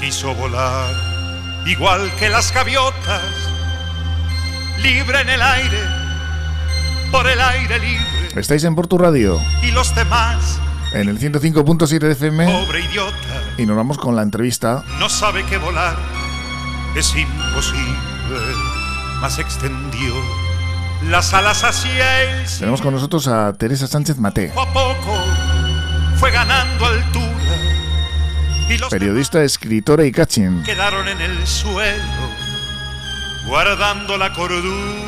quiso volar, igual que las gaviotas, libre en el aire, por el aire libre. Estáis en Portu Radio. Y los demás. En el 105.7 de FM. Pobre idiota. Y nos vamos con la entrevista. No sabe que volar es imposible, más extendió las alas hacia él. Tenemos con nosotros a Teresa Sánchez Mate. Poco a poco fue ganando altura. Y los Periodista, escritora y catching. quedaron en el suelo, guardando la cordura.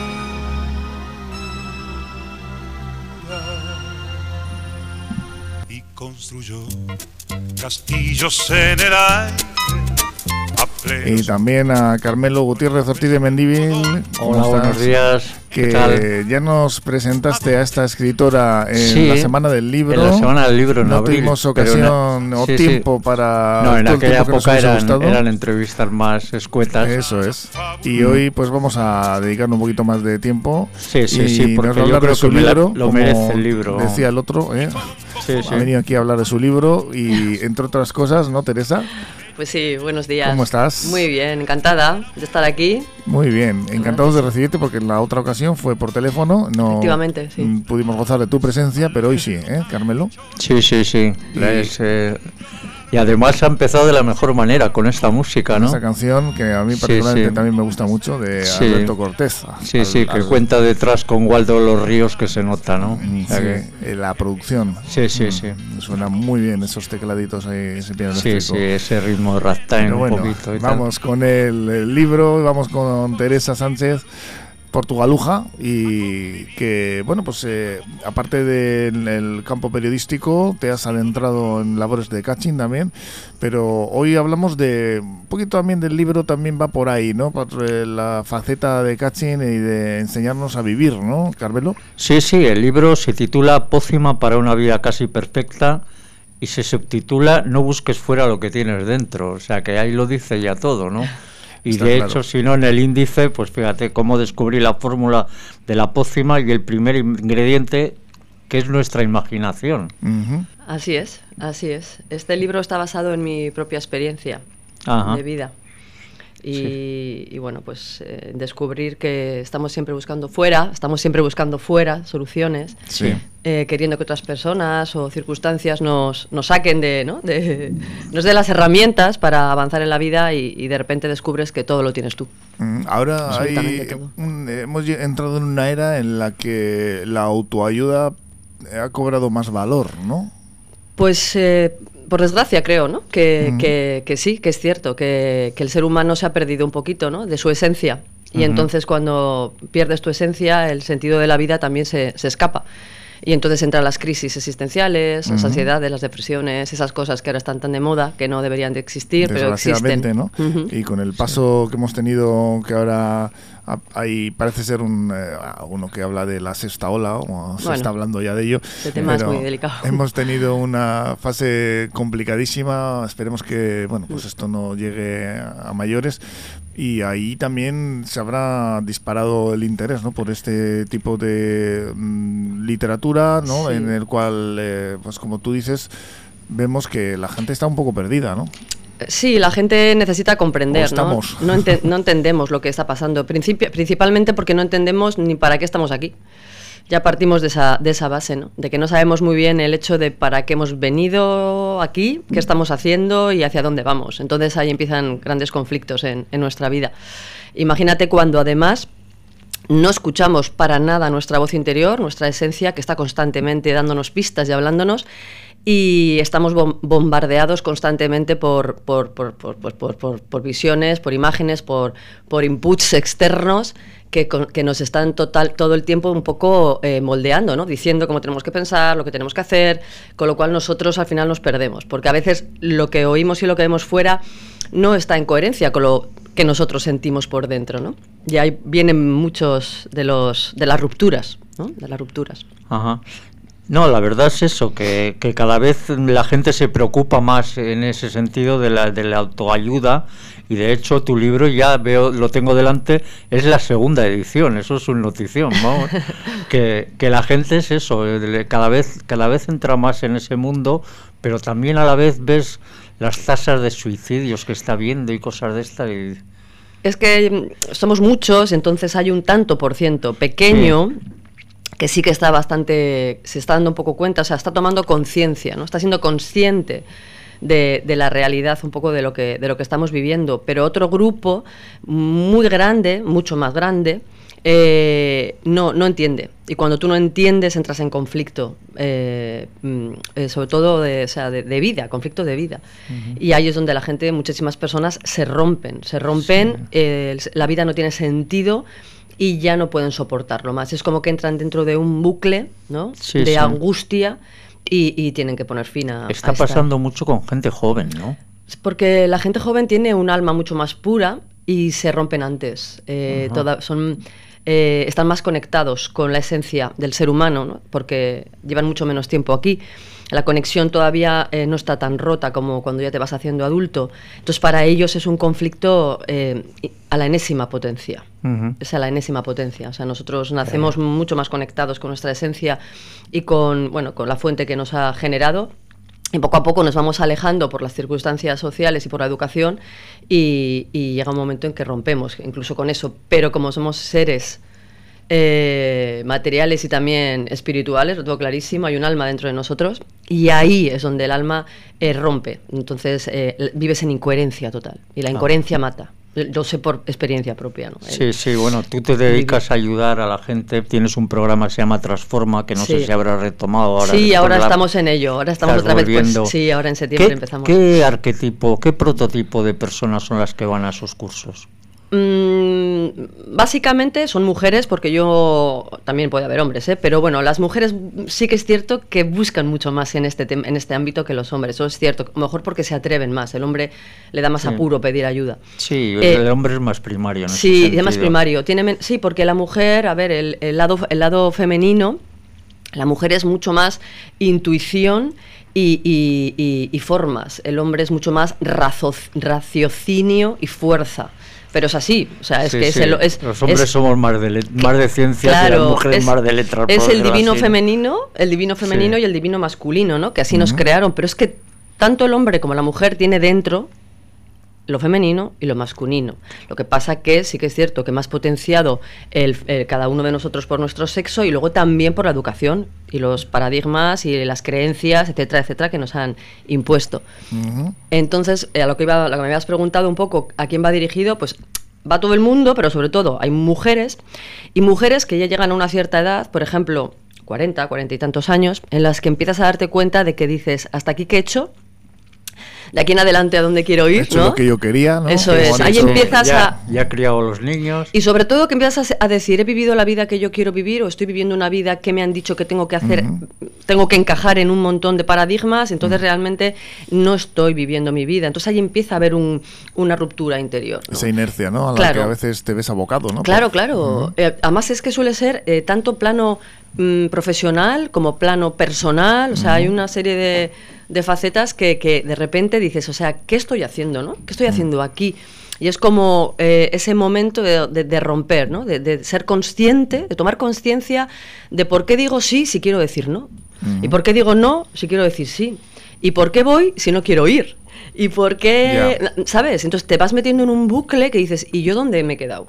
Y construyó castillos en el aire. Y también a Carmelo Gutiérrez Ortiz de Mendívil. ¿Cómo Hola, buenos días. ¿Qué Que tal? ya nos presentaste a esta escritora en Sí, la Semana del Libro. En la semana del libro en no abril, tuvimos ocasión no- o sí, sí. tiempo para No, en aquella nos época eran, eran entrevistas más escuetas. Eso es. Y hoy pues vamos a dedicarnos un poquito más de tiempo. Sí, sí, y sí, nos porque va a yo hablar creo de su que me la- libro. lo como merece el libro. Decía el otro, ¿eh? Sí, sí. ha venido aquí a hablar de su libro y entre otras cosas, ¿no, Teresa? Pues sí, buenos días. ¿Cómo estás? Muy bien, encantada de estar aquí. Muy bien, encantados de recibirte porque en la otra ocasión fue por teléfono, no Efectivamente, sí. pudimos gozar de tu presencia, pero hoy sí, ¿eh, Carmelo? Sí, sí, sí. Y- es, eh, y además ha empezado de la mejor manera con esta música, ¿no? Esa canción que a mí Sí, particularmente sí. también me gusta mucho de Sí. Alberto Cortés. Sí, Al- sí, que al- cuenta detrás con Waldo Los Ríos que se nota, ¿no? O sea sí, que- eh, la producción. Sí, sí, Mm, sí. Suena muy bien esos tecladitos ahí, ese piano Sí, eléctrico. sí, ese ritmo de ragtime bueno, un poquito y tal. vamos con el, el libro, vamos con Teresa Sánchez, Portugaluja, y que, bueno, pues eh, aparte del el campo periodístico, te has adentrado en labores de catching también, pero hoy hablamos de un poquito también del libro, también va por ahí, ¿no? Por eh, la faceta de catching y de enseñarnos a vivir, ¿no, Carmelo? Sí, sí, el libro se titula Pócima para una vida casi perfecta y se subtitula No busques fuera lo que tienes dentro. O sea que ahí lo dice ya todo, ¿no? Y Está de claro. hecho, si no, en el índice, pues fíjate cómo descubrí la fórmula de la pócima y el primer ingrediente que es nuestra imaginación. Así es, así es. Este libro está basado en mi propia experiencia Ajá. de vida. Y, y bueno, pues eh, descubrir que estamos siempre buscando fuera, estamos siempre buscando fuera soluciones, Sí. eh, queriendo que otras personas o circunstancias nos, nos saquen de, ¿no? de, nos den las herramientas para avanzar en la vida y, y de repente descubres que todo lo tienes tú. Mm, Ahora hay, un- hemos entrado en una era en la que la autoayuda ha cobrado más valor, ¿no? Pues eh, por desgracia creo, ¿no? Que, Ujú. que- que sí, que es cierto, que, que el ser humano se ha perdido un poquito, ¿no? De su esencia. Y entonces cuando pierdes tu esencia, el sentido de la vida también se, se escapa. Y entonces entran las crisis existenciales, las Ujú. ansiedades, las depresiones, esas cosas que ahora están tan de moda, que no deberían de existir, pero existen. ¿no? Ujú. Y con el paso que hemos tenido, que ahora ha- hay, parece ser un, eh, uno que habla de la sexta ola, o se Bueno, está hablando ya de ello. ese tema es muy delicado. Hemos tenido una fase complicadísima, esperemos que, bueno, pues esto no llegue a mayores. Y ahí también se habrá disparado el interés, ¿no? Por este tipo de mm, literatura, ¿no? Sí. En el cual, eh, pues como tú dices, vemos que la gente está un poco perdida, ¿no? Sí, la gente necesita comprender, ¿no? No, ente- no entendemos lo que está pasando, Principi- principalmente porque no entendemos ni para qué estamos aquí. Ya partimos de esa, de esa base, ¿no? De que no sabemos muy bien el hecho de para qué hemos venido aquí, qué estamos haciendo y hacia dónde vamos. Entonces ahí empiezan grandes conflictos en, en nuestra vida. Imagínate cuando además no escuchamos para nada nuestra voz interior, nuestra esencia, que está constantemente dándonos pistas y hablándonos, y estamos bom- bombardeados constantemente por, por, por, por- por- por- por- por visiones, por imágenes, por, por inputs externos que, que nos están total, todo el tiempo un poco eh, moldeando, ¿no? diciendo cómo tenemos que pensar, lo que tenemos que hacer, con lo cual nosotros al final nos perdemos, porque a veces lo que oímos y lo que vemos fuera no está en coherencia con lo que nosotros sentimos por dentro, ¿no? Y ahí vienen muchos de los de las rupturas, ¿no? De las rupturas. Ajá. No, la verdad es eso, que, que cada vez la gente se preocupa más en ese sentido de la, de la autoayuda y de hecho tu libro ya veo, lo tengo delante, es la segunda edición, eso es una notición, vamos. que, que la gente es eso, eh, cada vez, cada vez entra más en ese mundo, pero también a la vez ves las tasas de suicidios que está viendo y cosas de estas. Es que mm, somos muchos, entonces hay un tanto por ciento pequeño. Que sí que está bastante, se está dando un poco cuenta, o sea, está tomando conciencia, ¿no? Está siendo consciente de, la realidad, un poco de lo, que, de lo que estamos viviendo. Pero otro grupo muy grande, mucho más grande, eh, no, no entiende. Y cuando tú no entiendes, entras en conflicto, eh, mm, eh, sobre todo de, o sea, de, vida, conflicto de vida. Y ahí es donde la gente, muchísimas personas se rompen, se rompen, la vida no tiene sentido y ya no pueden soportarlo más. Es como que entran dentro de un bucle ¿no? de angustia y, tienen que poner fin a... Está pasando mucho con gente joven, ¿no? Porque la gente joven tiene un alma mucho más pura y se rompen antes. son eh, están más conectados con la esencia del ser humano, porque llevan mucho menos tiempo aquí. La conexión todavía eh, no está tan rota como cuando ya te vas haciendo adulto. Entonces, para ellos es un conflicto eh, a la enésima potencia. Es a la enésima potencia. O sea, nosotros nacemos mucho más conectados con nuestra esencia y con, bueno, con la fuente que nos ha generado y poco a poco nos vamos alejando por las circunstancias sociales y por la educación y, llega un momento en que rompemos, incluso con eso. Pero como somos seres eh, materiales y también espirituales, lo tengo clarísimo, hay un alma dentro de nosotros y ahí es donde el alma eh, rompe. Entonces eh, vives en incoherencia total y la ah. incoherencia mata. Yo sé por experiencia propia. ¿no? Sí, sí, bueno, tú te dedicas a ayudar a la gente, tienes un programa que se llama Transforma, que no sé si habrá retomado ahora. Sí, ahora estamos en ello, ahora estamos otra vez, pues, sí, ahora en septiembre empezamos. ¿Qué arquetipo, qué prototipo de personas son las que van a esos cursos? Mm, básicamente son mujeres, porque yo también puede haber hombres, ¿eh? pero bueno, las mujeres sí que es cierto que buscan mucho más en este, en este ámbito que los hombres. Eso es cierto, a lo mejor porque se atreven más. El hombre le da más apuro pedir ayuda. Sí, el eh, hombre es más primario. En sí, es más primario. Tiene, sí, porque la mujer, a ver, el, lado, el lado femenino, la mujer es mucho más intuición. Y, formas. El hombre es mucho más raciocinio y fuerza pero es así. O sea, es que Es los hombres somos más de, más de ciencia y las mujeres más de letras. Es el divino femenino, el divino femenino y el divino masculino, ¿no? Que así nos crearon. Pero es que tanto el hombre como la mujer tiene dentro lo femenino y lo masculino. Lo que pasa que sí que es cierto que más potenciado el, cada uno de nosotros por nuestro sexo y luego también por la educación y los paradigmas y las creencias, etcétera, etcétera, que nos han impuesto. Entonces, eh, a lo que, iba, lo que me habías preguntado un poco, ¿a quién va dirigido? Pues va todo el mundo, pero sobre todo hay mujeres y mujeres que ya llegan a una cierta edad, por ejemplo, 40, 40 y tantos años, en las que empiezas a darte cuenta de que dices, hasta aquí qué he hecho, de aquí en adelante a dónde quiero ir, ¿no? lo que yo quería, ¿no? Eso es, ahí empiezas a... Ya he criado a los niños. Y sobre todo que empiezas a, decir, he vivido la vida que yo quiero vivir o estoy viviendo una vida que me han dicho que tengo que hacer, tengo que encajar en un montón de paradigmas, entonces realmente no estoy viviendo mi vida. Entonces ahí empieza a haber una ruptura interior. Esa inercia, ¿no? A la que a veces te ves abocado, ¿no? Claro, claro. Eh, además es que suele ser eh, tanto plano mm, profesional como plano personal, o sea, hay una serie de de facetas que, que, de repente dices, o sea, ¿qué estoy haciendo, no? ¿Qué estoy mm. haciendo aquí? Y es como eh, ese momento de, romper, ¿no? De, ser consciente, de tomar conciencia de por qué digo sí si quiero decir no. Y por qué digo no si quiero decir sí. Y por qué voy si no quiero ir. Y por qué, ¿sabes? Entonces te vas metiendo en un bucle que dices, ¿y yo dónde me he quedado?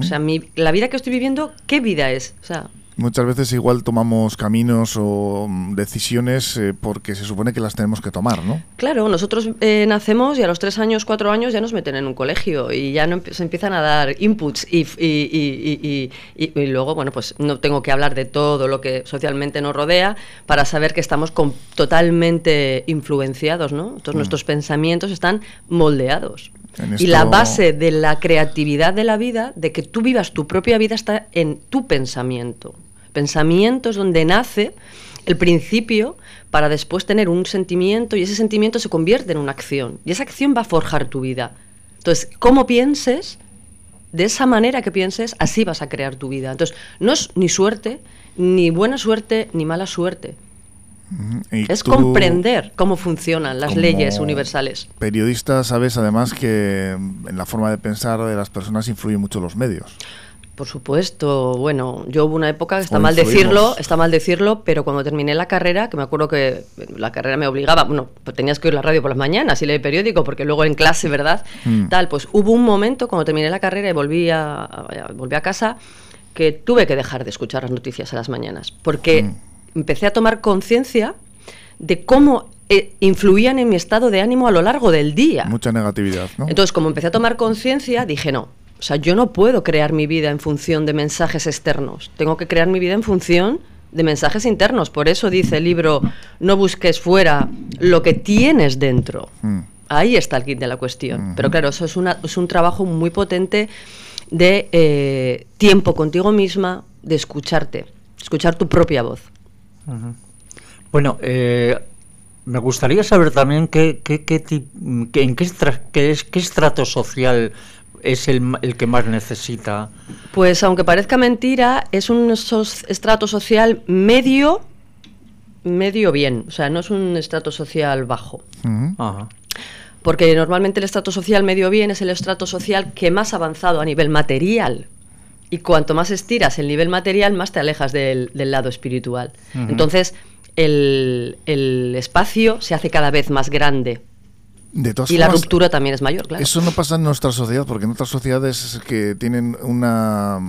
O sea, mi, la vida que estoy viviendo, ¿qué vida es? O sea, Muchas veces igual tomamos caminos o mm, decisiones eh, porque se supone que las tenemos que tomar, ¿no? Claro, nosotros eh, nacemos y a los tres años, cuatro años ya nos meten en un colegio y ya no se empiezan a dar inputs y, y, y, luego, bueno, pues no tengo que hablar de todo lo que socialmente nos rodea para saber que estamos totalmente influenciados, ¿no? Todos mm. nuestros pensamientos están moldeados. Y la base de la creatividad de la vida, de que tú vivas tu propia vida, está en tu pensamiento. Pensamiento es donde nace el principio para después tener un sentimiento y ese sentimiento se convierte en una acción. Y esa acción va a forjar tu vida. Entonces, cómo pienses, de esa manera que pienses, así vas a crear tu vida. Entonces, no es ni suerte, ni buena suerte, ni mala suerte es comprender cómo funcionan las leyes universales. Periodista, sabes además que en la forma de pensar de las personas influyen mucho los medios. Por supuesto, bueno, yo hubo una época, está O mal influimos. decirlo, está mal decirlo, pero cuando terminé la carrera, que me acuerdo que la carrera me obligaba, bueno, pues tenías que oír la radio por las mañanas y leer periódico, porque luego en clase, ¿verdad? Mm. Tal, pues hubo un momento cuando terminé la carrera y volví a, a- volví a casa que tuve que dejar de escuchar las noticias a las mañanas, porque Mm. empecé a tomar conciencia de cómo eh, influían en mi estado de ánimo a lo largo del día. Mucha negatividad, ¿no? Entonces, como empecé a tomar conciencia, dije, no, o sea, yo no puedo crear mi vida en función de mensajes externos, tengo que crear mi vida en función de mensajes internos. Por eso dice el libro, no busques fuera lo que tienes dentro. Mm. Ahí está el kit de la cuestión. Pero claro, eso es, una- es un trabajo muy potente de eh, tiempo contigo misma, de escucharte, escuchar tu propia voz. Bueno, eh, me gustaría saber también qué, qué, qué ti- qué- en qué, estra- qué es, qué estrato social es el, ma- el que más necesita. Pues aunque parezca mentira, es un sos- estrato social medio, medio bien. O sea, no es un estrato social bajo. Ajá. Porque normalmente el estrato social medio bien es el estrato social que más avanzado a nivel material. Y cuanto más estiras el nivel material, más te alejas del, del lado espiritual. Entonces, el, el espacio se hace cada vez más grande. De todas Y la ruptura también es mayor, claro. Eso no pasa en nuestra sociedad, porque en otras sociedades que tienen una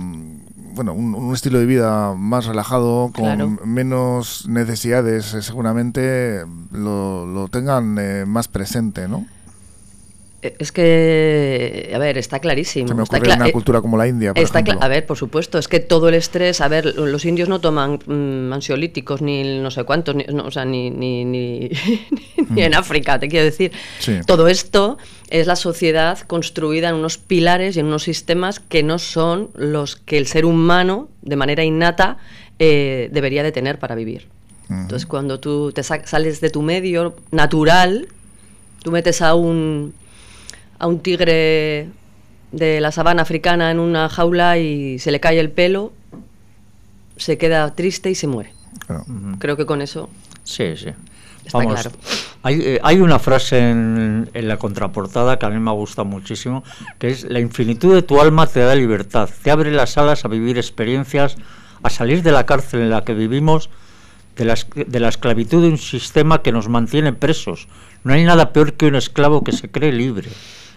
bueno, un, un estilo de vida más relajado, con Claro. menos necesidades, eh, seguramente lo, lo tengan eh, más presente, ¿no? Es que, a ver, está clarísimo. Se me está ocurre cla- una eh, cultura como la India, por Está a ver, por supuesto, es que todo el estrés, a ver, los indios no toman mm, ansiolíticos ni no sé cuántos, ni, no, o sea, ni, ni, ni, ni en África, te quiero decir. Mm. Sí. Todo esto es la sociedad construida en unos pilares y en unos sistemas que no son los que el ser humano, de manera innata, eh, debería de tener para vivir. Entonces, cuando tú te sa- sales de tu medio natural, tú metes a un, a un tigre de la sabana africana en una jaula y se le cae el pelo, se queda triste y se muere. Claro. Creo que con eso Sí, sí. Está Vamos, claro. hay, eh, hay una frase en, en la contraportada que a mí me gusta muchísimo, que es la infinitud de tu alma te da libertad, te abre las alas a vivir experiencias, a salir de la cárcel en la que vivimos, de la, esc- de la esclavitud de un sistema que nos mantiene presos. No hay nada peor que un esclavo que se cree libre.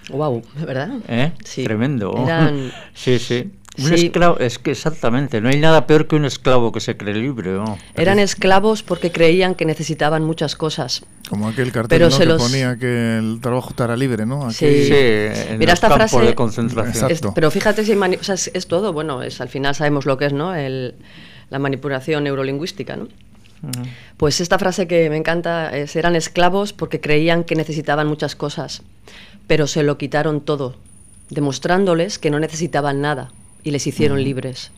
Wow, ¿verdad? ¿Eh? Sí. Tremendo. Eran- Sí, sí. Un Sí. esclavo, es que exactamente, no hay nada peor que un esclavo que se cree libre. ¿no? Eran esclavos porque creían que necesitaban muchas cosas. Como aquel cartel Pero ¿no? se que los- ponía que el trabajo estará libre, ¿no? Sí. Aquí- Sí, en Mira los esta frase- de concentración. Exacto. Es- pero fíjate si mani- o sea, es, es todo, bueno, es al final sabemos lo que es, ¿no? El- la manipulación neurolingüística, ¿no? Ujú. Pues esta frase que me encanta es, eran esclavos porque creían que necesitaban muchas cosas, pero se lo quitaron todo, demostrándoles que no necesitaban nada y les hicieron libres.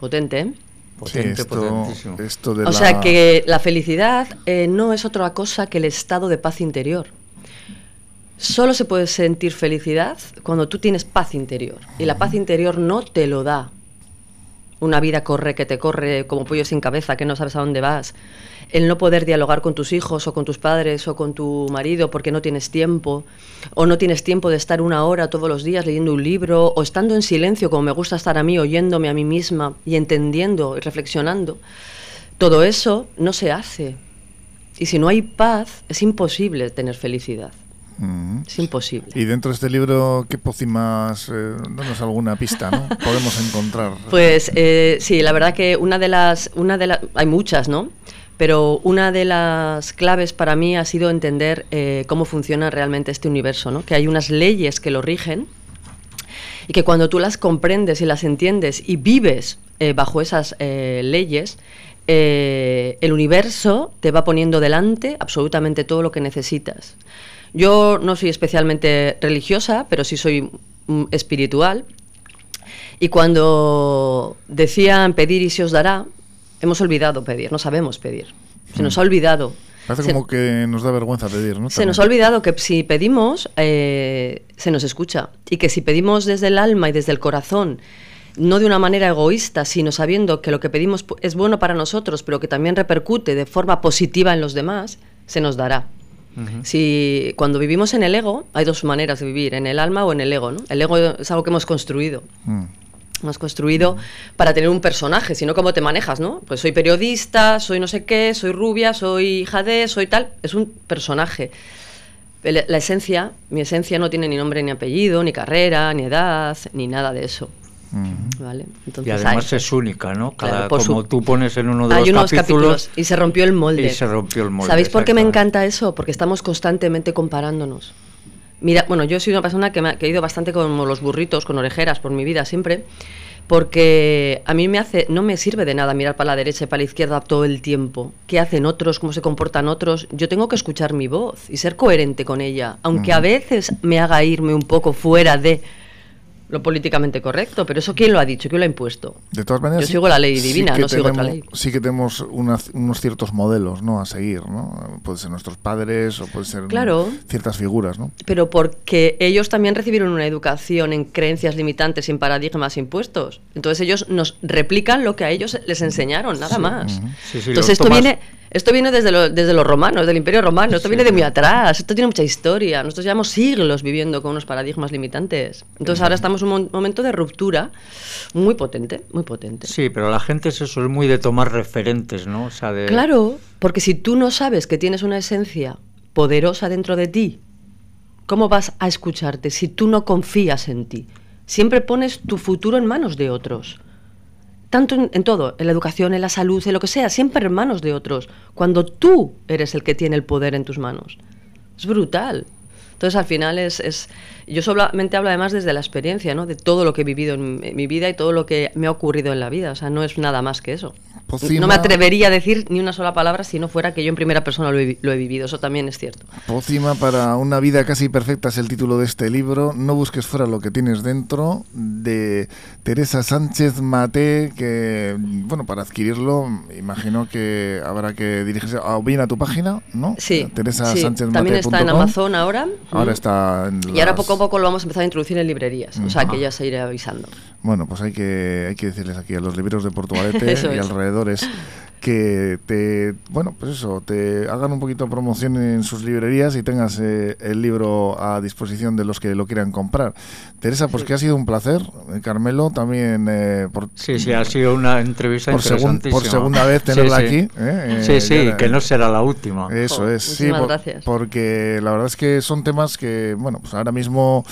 Potente, ¿eh? Sí, Potente, esto, potentísimo. esto de O la- sea que la felicidad eh, no es otra cosa que el estado de paz interior. Solo se puede sentir felicidad cuando tú tienes paz interior. Y la paz interior no te lo da. Una vida corre que te corre como pollo sin cabeza, que no sabes a dónde vas. El no poder dialogar con tus hijos o con tus padres o con tu marido porque no tienes tiempo. O no tienes tiempo de estar una hora todos los días leyendo un libro o estando en silencio como me gusta estar a mí, oyéndome a mí misma y entendiendo y reflexionando. Todo eso no se hace. Y si no hay paz, es imposible tener felicidad. Es imposible. Y dentro de este libro, ¿qué pócimas, eh, danos alguna pista, ¿no? Podemos encontrar. Pues eh, sí, la verdad que una de las, una de las, hay muchas, ¿no? Pero una de las claves para mí ha sido entender eh, cómo funciona realmente este universo, ¿no? Que hay unas leyes que lo rigen y que cuando tú las comprendes y las entiendes y vives eh, bajo esas eh, leyes, eh, el universo te va poniendo delante absolutamente todo lo que necesitas. Yo no soy especialmente religiosa, pero sí soy mm, espiritual. Y cuando decían pedir y se os dará, hemos olvidado pedir, no sabemos pedir. Se nos ha olvidado. Parece Se- como que nos da vergüenza pedir, ¿no? se nos ha olvidado que si pedimos, eh, se nos escucha. Y que si pedimos desde el alma y desde el corazón, no de una manera egoísta, sino sabiendo que lo que pedimos es bueno para nosotros, pero que también repercute de forma positiva en los demás, se nos dará. Si cuando vivimos en el ego, hay dos maneras de vivir, en el alma o en el ego. ¿no? El ego es algo que hemos construido. Mm. Hemos construido para tener un personaje, sino cómo te manejas, ¿no? Pues soy periodista, soy no sé qué, soy rubia, soy hija de, soy tal. Es un personaje. La esencia, mi esencia no tiene ni nombre ni apellido, ni carrera, ni edad, ni nada de eso. ¿Vale? Y además hay- es única, ¿no? Cada, Claro, como su- tú pones en uno de hay los unos capítulos, capítulos y se rompió el molde. y se rompió el molde, ¿Sabéis por qué me encanta eso? Porque estamos constantemente comparándonos. Mira, bueno, yo soy una persona que, me que he ido bastante como los burritos, con orejeras por mi vida siempre, porque a mí me hace, no me sirve de nada mirar para la derecha y para la izquierda todo el tiempo. ¿Qué hacen otros? ¿Cómo se comportan otros? Yo tengo que escuchar mi voz y ser coherente con ella, aunque a veces me haga irme un poco fuera de lo políticamente correcto, pero eso quién lo ha dicho, quién lo ha impuesto. De todas maneras, Yo sigo la ley sí divina, que no sigo otra tenemos- ley. Sí que tenemos unos ciertos modelos ¿no? a seguir, ¿no? Puede ser nuestros padres o puede ser Claro. ciertas figuras, ¿no? pero porque ellos también recibieron una educación en creencias limitantes y en paradigmas impuestos. Entonces ellos nos replican lo que a ellos les enseñaron, nada más. Sí, sí, Entonces esto tomas- viene, esto viene desde, lo- desde los romanos, del Imperio Romano, esto viene de muy atrás, esto tiene mucha historia. Nosotros llevamos siglos viviendo con unos paradigmas limitantes. Entonces ahora estamos en un mo- momento de ruptura muy potente, muy potente. Sí, pero la gente es eso, es muy de tomar referentes, ¿no? O sea, de... Claro, porque si tú no sabes que tienes una esencia poderosa dentro de ti, ¿cómo vas a escucharte si tú no confías en ti? Siempre pones tu futuro en manos de otros. Tanto en, todo, en la educación, en la salud, en lo que sea, siempre en manos de otros. Cuando tú eres el que tiene el poder en tus manos. Es brutal. Entonces, al final es yo solamente hablo además desde la experiencia, ¿no? De todo lo que he vivido en, mi- vida y todo lo que me ha ocurrido en la vida. O sea, no es nada más que eso. Pocima- No me atrevería a decir ni una sola palabra si no fuera que yo en primera persona lo he, lo he vivido. Eso también es cierto. Pócima para una vida casi perfecta es el título de este libro. No busques fuera lo que tienes dentro, de Teresa Sánchez Mate, que, bueno, para adquirirlo, imagino que habrá que dirigirse a, bien a tu página, ¿no? Sí, Teresa sí. Sánchez también está en Amazon ahora. Ahora está en Y ahora las- poco a poco lo vamos a empezar a introducir en librerías. O sea, que ya se iré avisando. Bueno, pues hay que, hay que decirles aquí a los libreros de Portugalete y es. alrededores que te, bueno, pues eso, te hagan un poquito de promoción en sus librerías y tengas eh, el libro a disposición de los que lo quieran comprar. Teresa, pues que ha sido un placer. Eh, Carmelo, también eh, por, Sí, sí, ha sido una entrevista por, segun- por segunda vez tenerla Sí, sí. aquí. ¿eh? Sí, Eh, sí, que no será la última. Eso es, sí, muchísimas por- gracias. porque la verdad es que son temas que, bueno, pues ahora mismo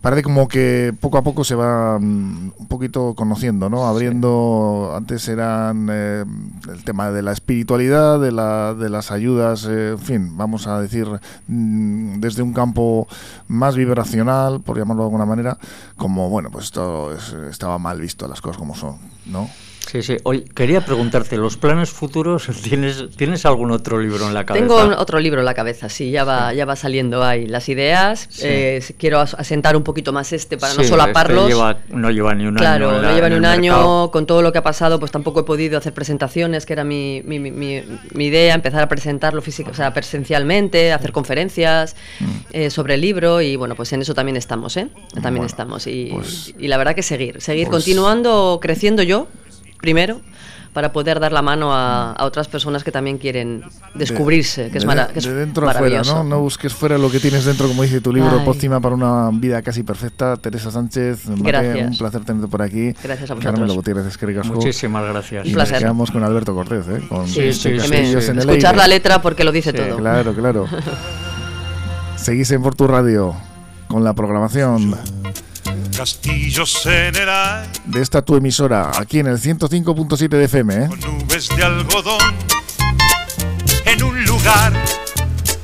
parece como que poco a poco se va mm, un poquito conociendo, ¿no? Abriendo, antes eran eh, el tema de la espiritualidad, de, la, de las ayudas, eh, en fin, vamos a decir, mm, desde un campo más vibracional, por llamarlo de alguna manera, como, bueno, pues esto es- estaba mal visto, las cosas como son, ¿no? Sí, sí. Oye, quería preguntarte, ¿los planes futuros tienes, tienes algún otro libro en la cabeza? Tengo otro libro en la cabeza, sí, ya va, ya va saliendo ahí las ideas. Sí. eh, quiero as- asentar un poquito más este para no solaparlos. este lleva- no lleva ni un Claro, año. en no lleva ni un año, mercado. con todo lo que ha pasado, pues tampoco he podido hacer presentaciones, que era mi, mi, mi- mi- mi idea, empezar a presentarlo físico, o sea, presencialmente, hacer conferencias Mm. eh, sobre el libro y bueno, pues en eso también estamos, ¿eh? También Bueno, estamos y, pues- y la verdad que seguir, seguir pues- continuando creciendo yo, primero, para poder dar la mano a, a otras personas que también quieren descubrirse, De- que es, mara- que es de dentro a fuera, maravilloso. ¿no? No busques fuera lo que tienes dentro, como dice tu libro, Ay. Pócima para una vida casi perfecta. Teresa Sánchez, Mate, Gracias. un placer tenerte por aquí. Gracias a vosotros. Carmelo Gutiérrez, Esquerri Casco. Muchísimas gracias. Y Un nos quedamos con Alberto Cortés, ¿eh? Con Sí, sí, sí, en el Escuchar aire. la letra porque lo dice Sí, todo. Claro, claro. Seguís en Por tu Radio con la programación Castillos en el aire, de esta tu emisora, aquí en el 105.7 de FM, ¿eh? con nubes de algodón, en un lugar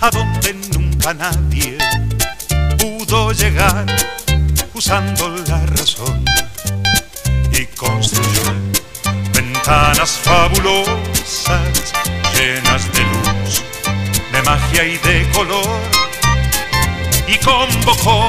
a donde nunca nadie pudo llegar usando la razón. Y construyó ventanas fabulosas llenas de luz, de magia y de color. Y convocó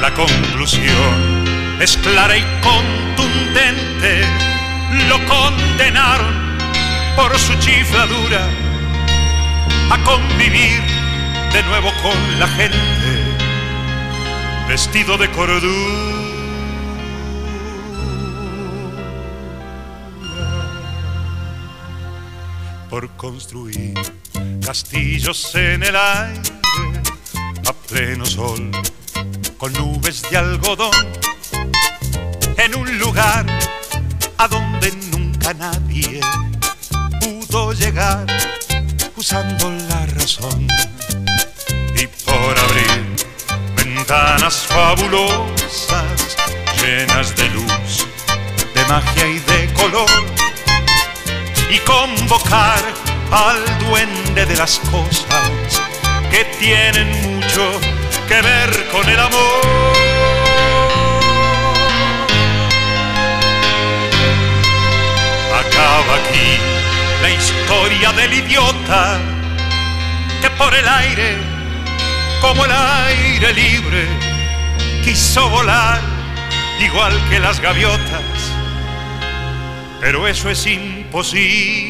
La conclusión es clara y contundente, lo condenaron por su chifladura a convivir de nuevo con la gente, vestido de cordura. por construir castillos en el aire a pleno sol con nubes de algodón en un lugar a donde nunca nadie pudo llegar usando la razón. Y por abrir ventanas fabulosas llenas de luz, de magia y de color y convocar al duende de las cosas que tienen mucho que ver con el amor. Acaba aquí la historia del idiota que por el aire, como el aire libre, quiso volar igual que las gaviotas pero eso es imposible.